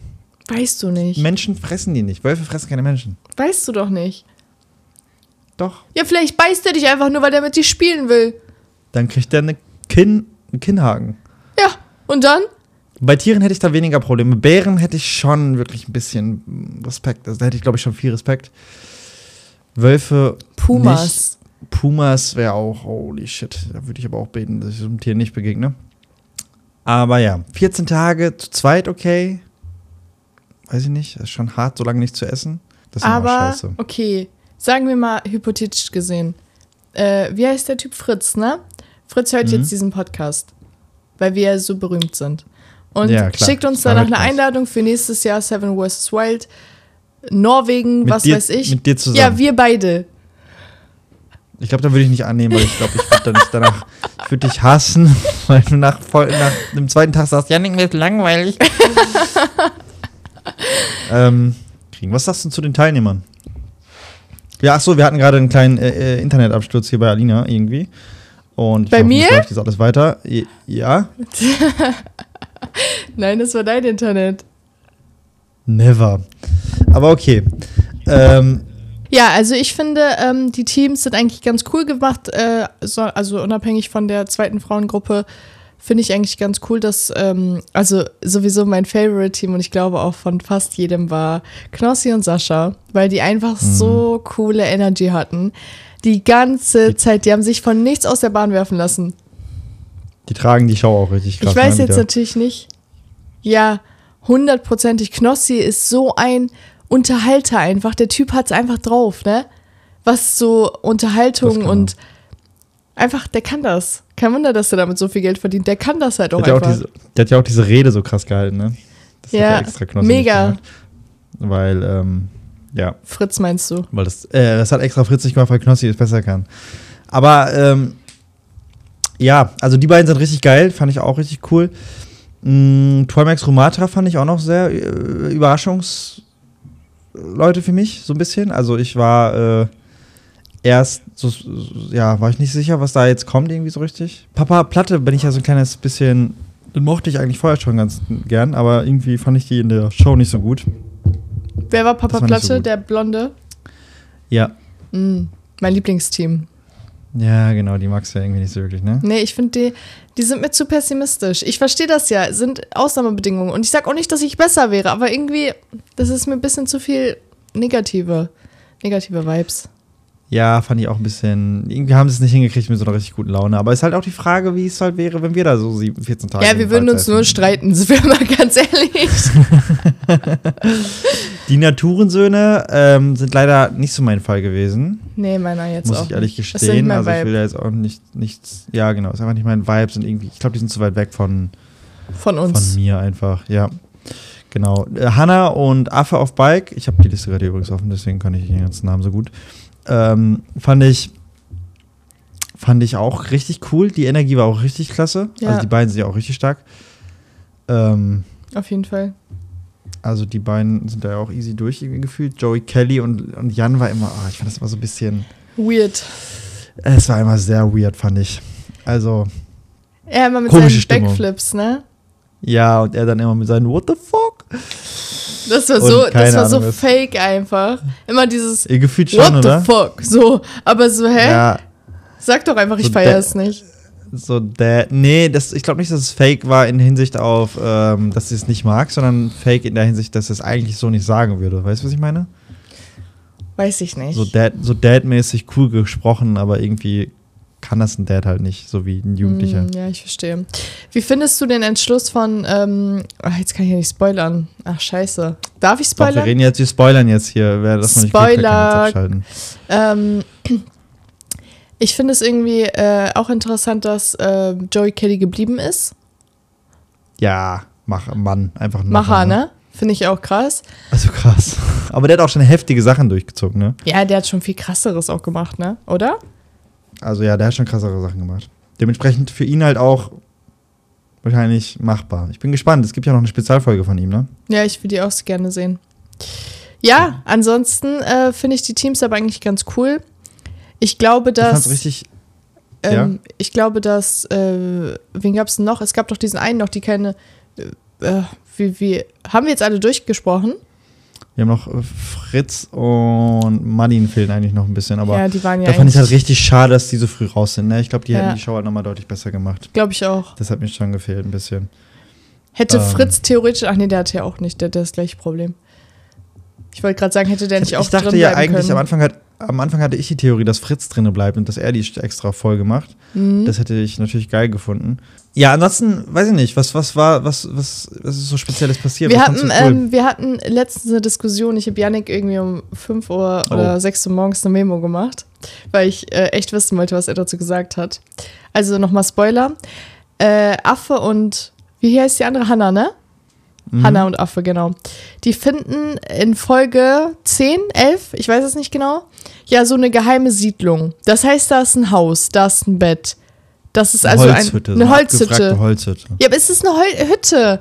Weißt du nicht. Menschen fressen die nicht. Wölfe fressen keine Menschen. Weißt du doch nicht. Doch. Ja, vielleicht beißt er dich einfach nur, weil er mit dir spielen will. Dann kriegt er eine Kinn, einen Kinnhaken. Ja, und dann? Bei Tieren hätte ich da weniger Probleme. Bären hätte ich schon wirklich ein bisschen Respekt. Also da hätte ich, glaube ich, schon viel Respekt. Wölfe. Pumas. Nicht. Pumas wäre auch, holy shit. Da würde ich aber auch beten, dass ich so einem Tier nicht begegne. Aber ja, 14 Tage zu zweit okay. Weiß ich nicht. Das ist schon hart, so lange nicht zu essen. Das ist aber Aber, scheiße. okay, sagen wir mal hypothetisch gesehen. Äh, wie heißt der Typ Fritz, ne? Fritz hört Mhm. jetzt diesen Podcast, weil wir so berühmt sind. Und Ja, schickt uns Da danach eine. Einladung für nächstes Jahr Seven vs. Wild. Norwegen, Mit was dir- weiß ich. mit dir zusammen. Ja, wir beide. Ich glaube, da würde ich nicht annehmen, weil ich glaube, ich würde dann nicht danach, ich würde dich hassen, (laughs) weil du nach, voll- nach dem zweiten Tag sagst, Janik, mir ist langweilig. (laughs) ähm, kriegen. Was sagst du zu den Teilnehmern? Ja, ach so, wir hatten gerade einen kleinen äh, äh, Internetabsturz hier bei Alina irgendwie. Und Bei hoffe, mir? Läuft jetzt alles weiter. Ja, (laughs) Nein, das war dein Internet. never. Aber okay. Ähm, Ja, also ich finde, ähm, die Teams sind eigentlich ganz cool gemacht. Äh, so, also unabhängig von der zweiten Frauengruppe finde ich eigentlich ganz cool, dass, ähm, also sowieso mein Favorite-Team und ich glaube auch von fast jedem war Knossi und Sascha, weil die einfach so coole Energy hatten. Die ganze Zeit, die haben sich von nichts aus der Bahn werfen lassen. die tragen die Show auch richtig krass. ich weiß ne, jetzt wieder. natürlich nicht. Ja, hundertprozentig. Knossi ist so ein Unterhalter einfach. Der Typ hat es einfach drauf, ne? Was so Unterhaltung er. und einfach, der kann das. Kein Wunder, dass er damit so viel Geld verdient. Der kann das halt Der auch hat, ja auch einfach. diese, der hat ja auch diese Rede so krass gehalten, ne? Das Ja, extra Knossi nicht mega. gemacht. Weil, ähm, ja, Fritz meinst du? weil das, äh, das hat extra Fritz nicht gemacht, weil Knossi es besser kann. Aber, ähm, ja, also die beiden sind richtig geil, fand ich auch richtig cool. Mm, Trimax Rumatra fand ich auch noch sehr äh, Überraschungsleute für mich, so ein bisschen. Also ich war äh, erst so, ja, war ich nicht sicher, was da jetzt kommt, irgendwie so richtig. Papa Platte bin ich ja so ein kleines bisschen, den mochte ich eigentlich vorher schon ganz gern, aber irgendwie fand ich die in der Show nicht so gut. Wer war Papa war Platte, so der Blonde? Ja. Mm, mein Lieblingsteam. Ja, genau, die magst du ja irgendwie nicht so wirklich, ne? Nee, ich finde, die, die sind mir zu pessimistisch. Ich verstehe das ja, sind Ausnahmebedingungen. Und ich sag auch nicht, dass ich besser wäre, aber irgendwie, das ist mir ein bisschen zu viel negative, negative Vibes. Ja, fand ich auch ein bisschen. Irgendwie haben sie es nicht hingekriegt mit so einer richtig guten Laune. Aber es ist halt auch die Frage, wie es halt wäre, wenn wir da so sieben- 14 Tage. ja, wir würden uns nur streiten, (laughs) sind wir mal ganz ehrlich. (laughs) Die Naturensöhne ähm, sind leider nicht so mein Fall gewesen, nee, meiner jetzt muss auch. ich ehrlich gestehen. Also ich will da jetzt auch nicht nichts. Ja, genau, ist einfach nicht mein Vibe. Sind irgendwie, ich glaube, die sind zu weit weg von, von von uns. mir einfach. Ja. Genau. Äh, Hanna und Affe auf Bike, ich habe die Liste gerade übrigens offen, deswegen kann ich den ganzen Namen so gut. Ähm, fand ich fand ich auch richtig cool. Die Energie war auch richtig klasse. Ja. Also die beiden sind ja auch richtig stark. Ähm, Auf jeden Fall. Also die beiden sind da ja auch easy durch irgendwie gefühlt. Joey Kelly und, und Jan war immer, ah, ich fand das immer so ein bisschen, Weird. es war immer sehr weird, fand ich. Also, Ja, immer mit seinen Stimmung. Backflips, ne? ja, und er dann immer mit seinen What the fuck? Das war so, das war so Ahnung, fake einfach. Immer dieses Ihr gefühlt schon, What oder? the fuck? So, aber so, hä? Ja, Sag doch einfach, ich So feiere es nicht. So der, nee, das, ich glaube nicht, dass es fake war in Hinsicht auf, ähm, dass sie es nicht mag, sondern fake in der Hinsicht, dass es eigentlich so nicht sagen würde. Weißt du, was ich meine? Weiß ich nicht. So Dad, so Dad-mäßig cool gesprochen, aber irgendwie kann das ein Dad halt nicht, so wie ein Jugendlicher. Hm, ja, ich verstehe. Wie findest du den Entschluss von, ähm, ach, jetzt kann ich ja nicht spoilern. Ach, scheiße. Darf ich Doch, wir spoilern? reden jetzt, wir spoilern jetzt hier. Wer das noch nicht Spoiler. Ähm, ich finde es irgendwie äh, auch interessant, dass äh, Joey Kelly geblieben ist. Ja, mach, Mann, einfach ein Macher, ne? Finde ich auch krass. Also krass. Aber der hat auch schon heftige Sachen durchgezogen, ne? Ja, der hat schon viel krasseres auch gemacht, ne? Oder? Also ja, der hat schon krassere Sachen gemacht. Dementsprechend für ihn halt auch wahrscheinlich machbar. Ich bin gespannt. Es gibt ja noch eine Spezialfolge von ihm, ne? Ja, ich will die auch so gerne sehen. Ja, ansonsten äh, finde ich die Teams aber eigentlich ganz cool. Ich glaube, Ich dass. richtig. ähm, Ich glaube, dass. Äh, wen gab es noch? Es gab doch diesen einen noch, die keine. Äh, äh, wie, wie, haben wir jetzt alle durchgesprochen? Wir haben noch äh, Fritz und Martin fehlen eigentlich noch ein bisschen, aber ja, die waren ja. da fand ich halt richtig schade, dass die so früh raus sind. Ne? Ich glaube, die Ja. hätten die Show halt nochmal deutlich besser gemacht. Glaube ich auch. Das hat mir schon gefehlt ein bisschen. Hätte Ähm. Fritz theoretisch. Ach nee, der hatte ja auch nicht. Der hat das gleiche Problem. Ich wollte gerade sagen, hätte der nicht ich auch dachte drin ja eigentlich, am. Anfang, hat, am Anfang hatte ich die Theorie, dass Fritz drinne bleibt und dass er die extra Folge macht. Mhm. Das hätte ich natürlich geil gefunden. Ja, ansonsten, weiß ich nicht, was, was war, was, was, was ist so Spezielles passiert? Wir was hatten, cool? ähm, wir hatten letztens eine Diskussion. Ich habe Yannick irgendwie um 5 Uhr Oh. oder 6 Uhr morgens eine Memo gemacht, weil ich äh, echt wissen wollte, was er dazu gesagt hat. Also nochmal Spoiler. Äh, Affe und, wie heißt die andere? Hanna, ne? Mhm. Hanna und Affe, genau. Die finden in Folge 10, 11, ich weiß es nicht genau, ja, so eine geheime Siedlung. Das heißt, da ist ein Haus, da ist ein Bett. Das ist also Holzhütte, ein, eine Holzhütte. Holzhütte. Ja, aber es ist eine Hol Hütte.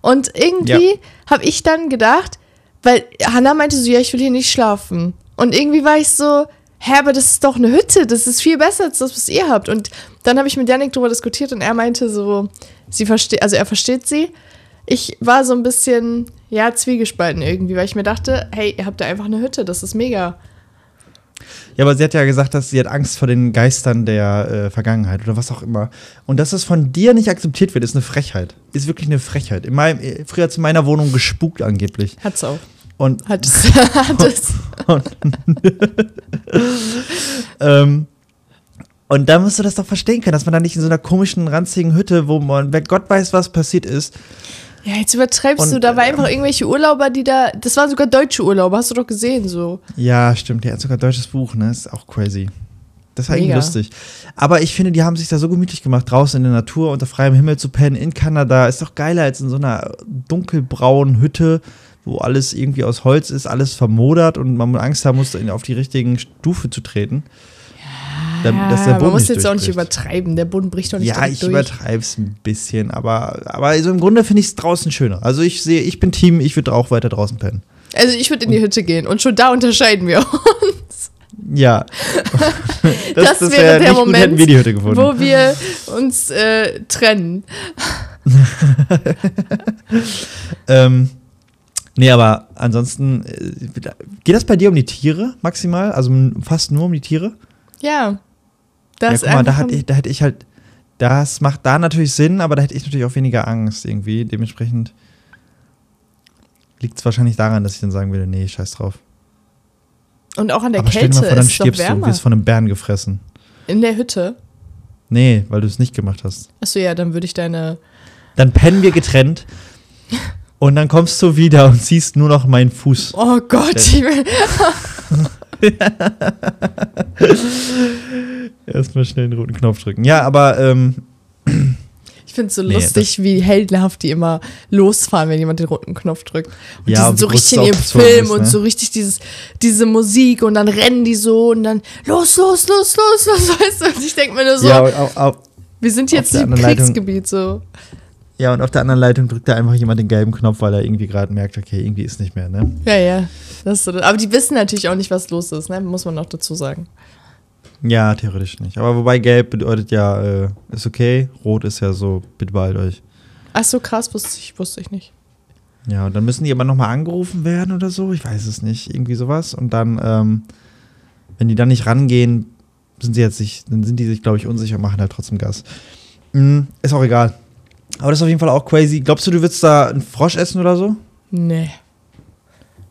Und irgendwie habe ich dann gedacht, weil Hannah meinte so, ja, ich will hier nicht schlafen. Und irgendwie war ich so, hä, aber das ist doch eine Hütte, das ist viel besser als das, was ihr habt. Und dann habe ich mit Janik drüber diskutiert und er meinte so, sie versteht, also er versteht sie. Ich war so ein bisschen, ja, zwiegespalten irgendwie, weil ich mir dachte, hey, ihr habt da einfach eine Hütte, das ist mega. Ja, aber sie hat ja gesagt, dass sie hat Angst vor den Geistern der äh, Vergangenheit oder was auch immer. Und dass es von dir nicht akzeptiert wird, ist eine Frechheit. Ist wirklich eine Frechheit. In meinem, äh, früher hat in meiner Wohnung gespukt angeblich. Hat's auch. Und, Hat es. (laughs) hat es. ähm, und da musst du das doch verstehen können, dass man da nicht in so einer komischen, ranzigen Hütte, wo man, wer Gott weiß, was passiert ist. Ja, jetzt übertreibst Und, du, da war ähm, einfach irgendwelche Urlauber, die da, das waren sogar deutsche Urlauber, hast du doch gesehen, so. Ja, stimmt. Der hat sogar ein deutsches Buch, ne? Ist auch crazy. Das war irgendwie Mega. lustig. Aber ich finde, die haben sich da so gemütlich gemacht, draußen in der Natur unter freiem Himmel zu pennen in Kanada. Ist doch geiler als in so einer dunkelbraunen Hütte, wo alles irgendwie aus Holz ist, alles vermodert und man Angst haben muss, auf die richtigen Stufe zu treten. Der, dass der Boden man muss nicht jetzt auch nicht übertreiben. Der Boden bricht doch nicht Ja, ich übertreibe es ein bisschen, aber, aber also im Grunde finde ich es draußen schöner. Also ich sehe, ich bin Team, ich würde auch weiter draußen pennen. Also ich würde in die Hütte gehen und schon da unterscheiden wir uns. Ja. (laughs) Das wäre wär der nicht gut, Moment, wir. Wo wir uns äh, trennen. (laughs) Ähm, nee, aber ansonsten, äh, geht das bei dir um die Tiere maximal? Also fast nur um die Tiere? Ja. Das ja, guck mal, da, hatte ich, da hätte ich halt, das macht da natürlich Sinn, aber da hätte ich natürlich auch weniger Angst irgendwie. Dementsprechend liegt es wahrscheinlich daran, dass ich dann sagen würde, nee, scheiß drauf. und auch an der aber stell dir Kälte mal vor, dann stirbst du und wirst von einem Bären gefressen. In der Hütte. Nee, weil du es nicht gemacht hast. Achso, ja, dann würde ich deine. Dann pennen wir getrennt und dann kommst du wieder und siehst nur noch meinen Fuß. Oh Gott, ich will, (laughs) (laughs) Erstmal schnell den roten Knopf drücken. Ja, aber ähm, (clears throat) ich finde es so Nee, lustig, wie heldenhaft die immer losfahren, wenn jemand den roten Knopf drückt. Und Ja, die und sind so richtig in ihrem Film ist, und ne? so richtig dieses, diese Musik und dann rennen die so und dann los, los, los, los, los, (laughs) weißt du? Und ich denke mir nur so, ja, und auch, auch, wir sind auf jetzt im Kriegsgebiet so. Ja, und auf der anderen Leitung drückt da einfach jemand den gelben Knopf, weil er irgendwie gerade merkt, okay, irgendwie ist nicht mehr, ne? Ja, ja. Das so, aber die wissen natürlich auch nicht, was los ist, ne? Muss man noch dazu sagen. Ja, theoretisch nicht. Aber wobei gelb bedeutet ja, äh, ist okay, rot ist ja so, bitte beeilt euch. Ach so, krass, wusste ich, wusste ich nicht. Ja, und dann müssen die aber nochmal angerufen werden oder so, ich weiß es nicht, irgendwie sowas. Und dann, ähm, wenn die dann nicht rangehen, sind sie jetzt sich, dann sind die sich, glaube ich, unsicher und machen halt trotzdem Gas. Mm, ist auch egal. Aber das ist auf jeden Fall auch crazy. Glaubst du, du würdest da einen Frosch essen oder so? Nee.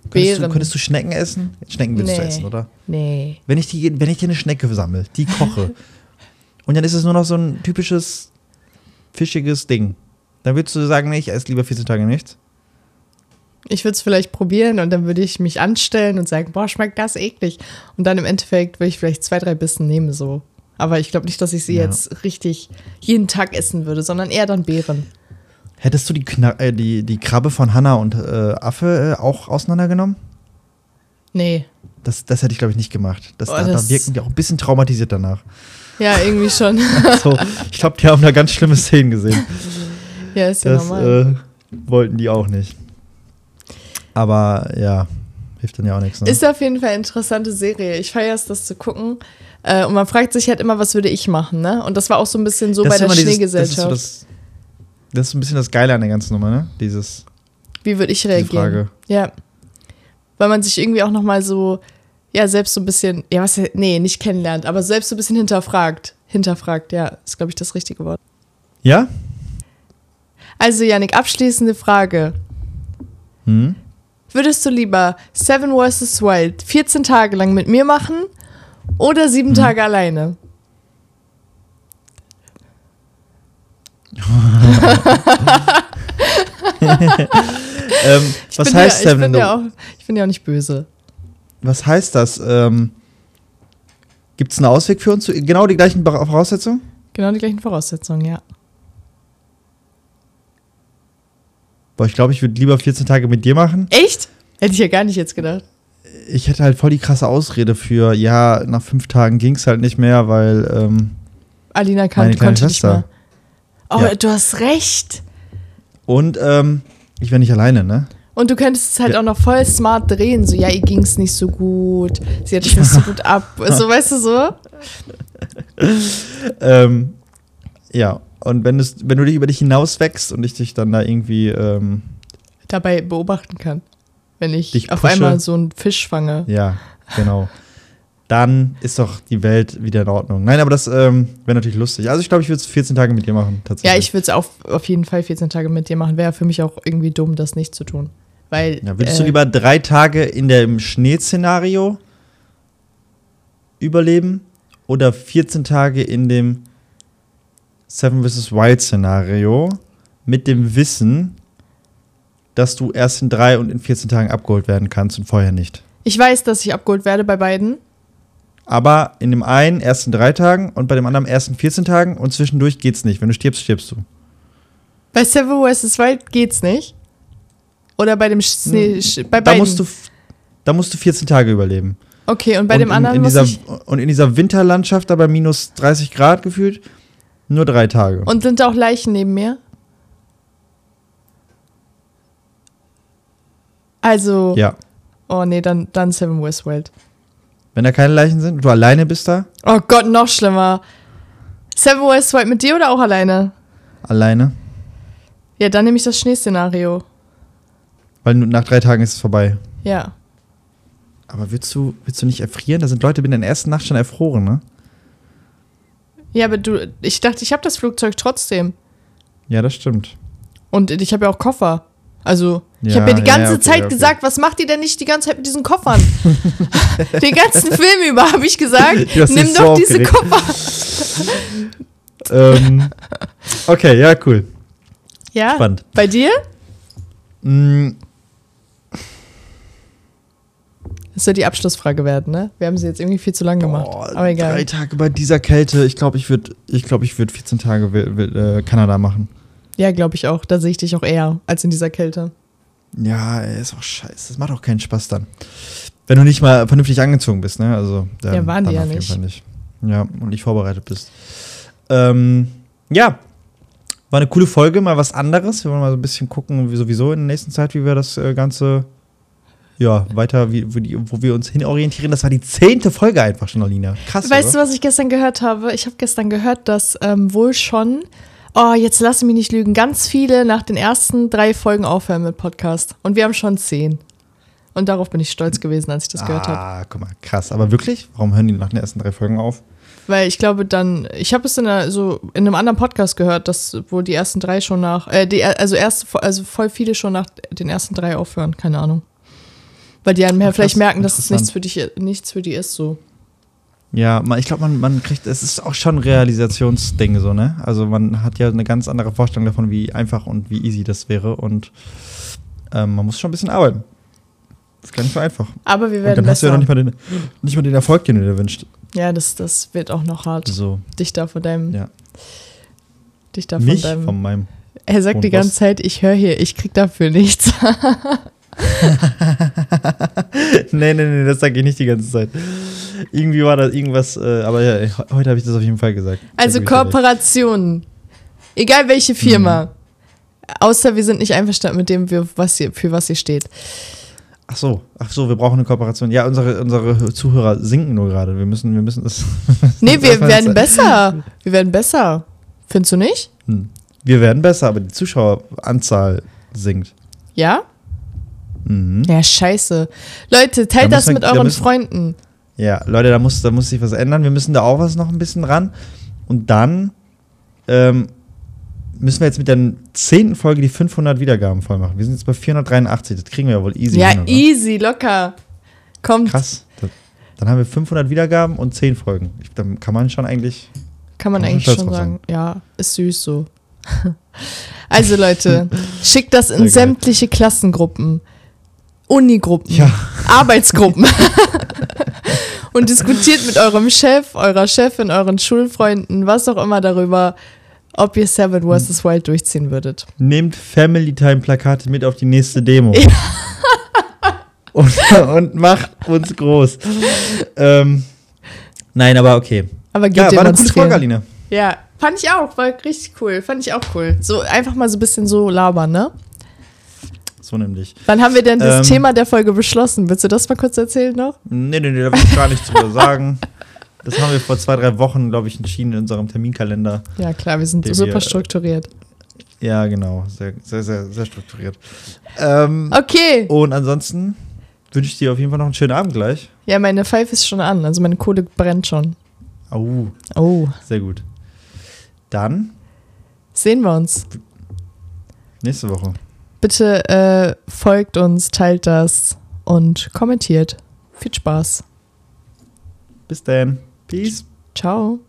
Könntest du, könntest du Schnecken essen? Schnecken würdest du Nee. essen, oder? Nee. Wenn ich, die, wenn ich dir eine Schnecke sammle, die koche, (laughs) und dann ist es nur noch so ein typisches fischiges Ding, dann würdest du sagen, nee, ich esse lieber 14 Tage nichts? Ich würde es vielleicht probieren und dann würde ich mich anstellen und sagen, boah, schmeckt das eklig. Und dann im Endeffekt würde ich vielleicht zwei, drei Bissen nehmen so. Aber ich glaube nicht, dass ich sie Ja. jetzt richtig jeden Tag essen würde, sondern eher dann Beeren. Hättest du die, Kna äh, die, die Krabbe von Hanna und äh, Affe äh, auch auseinandergenommen? Nee. Das, das hätte ich, glaube ich, nicht gemacht. Das, Oh, da, da das- wirken die auch ein bisschen traumatisiert danach. Ja, irgendwie schon. (laughs) so, ich glaube, die haben da ganz schlimme Szenen gesehen. ja, ist ja Das normal. äh, wollten die auch nicht. Aber ja, hilft dann ja auch nichts. Ne? Ist auf jeden Fall eine interessante Serie. Ich feiere es, das zu gucken. Äh, und man fragt sich halt immer, was würde ich machen, ne? Und das war auch so ein bisschen so Das bei der dieses- Schneegesellschaft. Das ist, so das, das ist ein bisschen das Geile an der ganzen Nummer, ne? Dieses, Wie würde ich reagieren? Frage. Ja. Weil man sich irgendwie auch nochmal so, ja, selbst so ein bisschen, ja, was, nee, nicht kennenlernt, aber selbst so ein bisschen hinterfragt. Hinterfragt, ja, ist, glaube ich, das richtige Wort. Ja? Also, Yannick, abschließende Frage. Hm? Würdest du lieber Seven vs. Wild 14 Tage lang mit mir machen oder sieben Hm. Tage alleine? (laughs) Ähm, was heißt ja, ich Seven? bin ja auch, Ich bin ja auch nicht böse. Was heißt das? Ähm, Gibt es einen Ausweg für uns? Genau die gleichen Voraussetzungen? Genau die gleichen Voraussetzungen, ja. Boah, ich glaube, ich würde lieber 14 Tage mit dir machen. Echt? Hätte ich ja gar nicht jetzt gedacht. Ich hätte halt voll die krasse Ausrede für, ja, nach fünf Tagen ging es halt nicht mehr, weil, ähm, Alina kann, Meine konnte nicht Schwester. mehr. Oh, Ja. du hast recht. und ähm, ich wäre nicht alleine, ne? Und du könntest es halt Ja. auch noch voll smart drehen. So, ja, ihr ging es nicht so gut. Sie hat es nicht so (laughs) gut ab. So, weißt du so? Ähm, ja, und wenn, es, wenn du dich über dich hinauswächst und ich dich dann da irgendwie, ähm, Dabei beobachten kann. Wenn ich Dich auf pushe. einmal so einen Fisch fange. ja, genau, dann ist doch die Welt wieder in Ordnung. Nein, aber das ähm, wäre natürlich lustig. Also ich glaube, ich würde es 14 Tage mit dir machen, tatsächlich. Ja, ich würde es auf, auf jeden Fall 14 Tage mit dir machen. Wäre für mich auch irgendwie dumm, das nicht zu tun. Weil. Ja, würdest äh, du lieber drei Tage in dem Schneeszenario überleben oder 14 Tage in dem Seven vs. Wild Szenario mit dem Wissen, dass du erst in drei und in 14 Tagen abgeholt werden kannst und vorher nicht? Ich weiß, dass ich abgeholt werde bei beiden. Aber in dem einen erst in drei Tagen und bei dem anderen erst in 14 Tagen und zwischendurch geht's nicht. Wenn du stirbst, stirbst du. Bei Seven vs. Wild geht's nicht. Oder bei dem. Sch- bei Hm. Da beiden. musst, du, da musst du 14 Tage überleben. Okay, und bei und dem anderen in, in dieser. Und in dieser Winterlandschaft da bei minus 30 Grad gefühlt nur drei Tage. Und sind da auch Leichen neben mir? Also. ja. Oh nee, dann, dann Seven Westworld. Wenn da keine Leichen sind, du alleine bist da, Oh Gott, noch schlimmer. Seven Westworld mit dir oder auch alleine? alleine, Ja, dann nehme ich das Schneeszenario. weil nach drei Tagen ist es vorbei. Ja. Aber willst du, willst du nicht erfrieren? Da sind Leute in der ersten Nacht schon erfroren, ne? Ja, aber du, ich dachte, ich habe das Flugzeug trotzdem. Ja, das stimmt. Und ich habe ja auch Koffer. Also, ich Ja, habe ja die ja, ganze okay, Zeit okay. gesagt, was macht ihr denn nicht die ganze Zeit mit diesen Koffern? (laughs) Den ganzen Film über habe ich gesagt, nimm so doch diese aufgeregt. Koffer. ähm, okay, ja, cool. Ja, Spannend. bei dir? Mm, Das soll die Abschlussfrage werden, ne? Wir haben sie jetzt irgendwie viel zu lang gemacht. boah, Aber egal. Drei Tage bei dieser Kälte. Ich glaube, ich würde ich glaub, ich würd 14 Tage will, will, äh, Kanada machen. Ja, glaube ich auch. Da sehe ich dich auch eher als in dieser Kälte. Ja, ey, ist auch scheiße. Das macht auch keinen Spaß dann. Wenn du nicht mal vernünftig angezogen bist, ne? Also, dann, Ja, waren die ja nicht. Nicht. Ja, und nicht vorbereitet bist. Ähm, ja, war eine coole Folge, mal was anderes. Wir wollen mal so ein bisschen gucken, wie sowieso in der nächsten Zeit, wie wir das äh, Ganze, ja, weiter, wie, wo, wir uns hinorientieren. Das war die zehnte Folge einfach schon, Alina. Krass, Weißt oder? du, was ich gestern gehört habe? Ich habe gestern gehört, dass ähm, wohl schon, oh, jetzt lass mich nicht lügen, ganz viele nach den ersten drei Folgen aufhören mit Podcast. Und wir haben schon zehn. Und darauf bin ich stolz gewesen, als ich das gehört habe. Ah, guck mal, krass. Aber wirklich? Warum hören die nach den ersten drei Folgen auf? Weil ich glaube dann, ich habe es in, einer, so in einem anderen Podcast gehört, dass wohl die ersten drei schon nach, äh, die, also erst, also voll viele schon nach den ersten drei aufhören, keine Ahnung. Weil die dann Ach, vielleicht merken, dass es nichts für dich, nichts für die ist, so. Ja, man, ich glaube, man, man kriegt, es ist auch schon ein Realisationsding so, ne? Also man hat ja eine ganz andere Vorstellung davon, wie einfach und wie easy das wäre und ähm, man muss schon ein bisschen arbeiten. Das ist gar nicht so einfach. Aber wir Und werden dann hast du besser. ja noch nicht mal, den, nicht mal den Erfolg, den du dir wünschst. ja, das, das wird auch noch hart. So, Dich da von deinem, ja. dich da von Mich deinem. von meinem. er sagt die ganze Zeit, ich höre hier, ich krieg dafür nichts. (laughs) (laughs) nee, nee, nee, das sage ich nicht die ganze Zeit. Irgendwie war das irgendwas, äh, aber ja, he- heute habe ich das auf jeden Fall gesagt. Also. Kooperationen. Egal welche Firma. Mhm. Außer wir sind nicht einverstanden mit dem, wir- was ihr, für was ihr steht. Ach so, ach so, wir brauchen eine Kooperation. Ja, unsere, unsere Zuhörer sinken nur gerade. Wir müssen, wir müssen das. Nee, (laughs) wir werden besser. Wir werden besser. Findest du nicht? Hm. Wir werden besser, aber die Zuschaueranzahl sinkt. Ja? Mhm. Ja, scheiße. Leute, Da teilt das müssen wir- mit da euren müssen- Freunden. Ja, Leute, da muss, da muss sich was ändern. Wir müssen da auch was noch ein bisschen ran. Und dann ähm, müssen wir jetzt mit der zehnten Folge die 500 Wiedergaben voll machen. Wir sind jetzt bei 483. Das kriegen wir ja wohl easy. ja, hin, easy, locker. Kommt, Krass. Das, dann haben wir 500 Wiedergaben und 10 Folgen. Ich, dann kann man schon eigentlich. kann man Kann man eigentlich schon sagen. Ja, ist süß so. (laughs) also Leute, (laughs) schickt das in sämtliche Klassengruppen, Unigruppen, Ja. Arbeitsgruppen (laughs) und diskutiert mit eurem Chef, eurer Chefin, euren Schulfreunden, was auch immer darüber, ob ihr Seven vs. Wild durchziehen würdet. Nehmt Family Time Plakate mit auf die nächste Demo. (laughs) und, und macht uns groß. ähm, nein, aber okay. Aber geht Ja, war eine coole. Folge, Alina. Ja, fand ich auch, war richtig cool, fand ich auch cool. So einfach mal so ein bisschen so labern, ne? So nämlich. Wann haben wir denn das Ähm. Thema der Folge beschlossen? Willst du das mal kurz erzählen noch? Nee, nee, nee, da will ich gar nichts drüber sagen. Das haben wir vor zwei, drei Wochen, glaube ich, entschieden in unserem Terminkalender. Ja, klar, wir sind super wir- strukturiert. Ja, genau. Sehr, sehr, sehr, sehr strukturiert. Ähm, Okay. Und ansonsten wünsche ich dir auf jeden Fall noch einen schönen Abend gleich. Ja, meine Pfeife ist schon an, also meine Kohle brennt schon. Au, Oh, sehr gut. Dann sehen wir uns. nächste Woche. Bitte äh, folgt uns, teilt das und kommentiert. Viel Spaß. Bis dann. Peace. Ciao.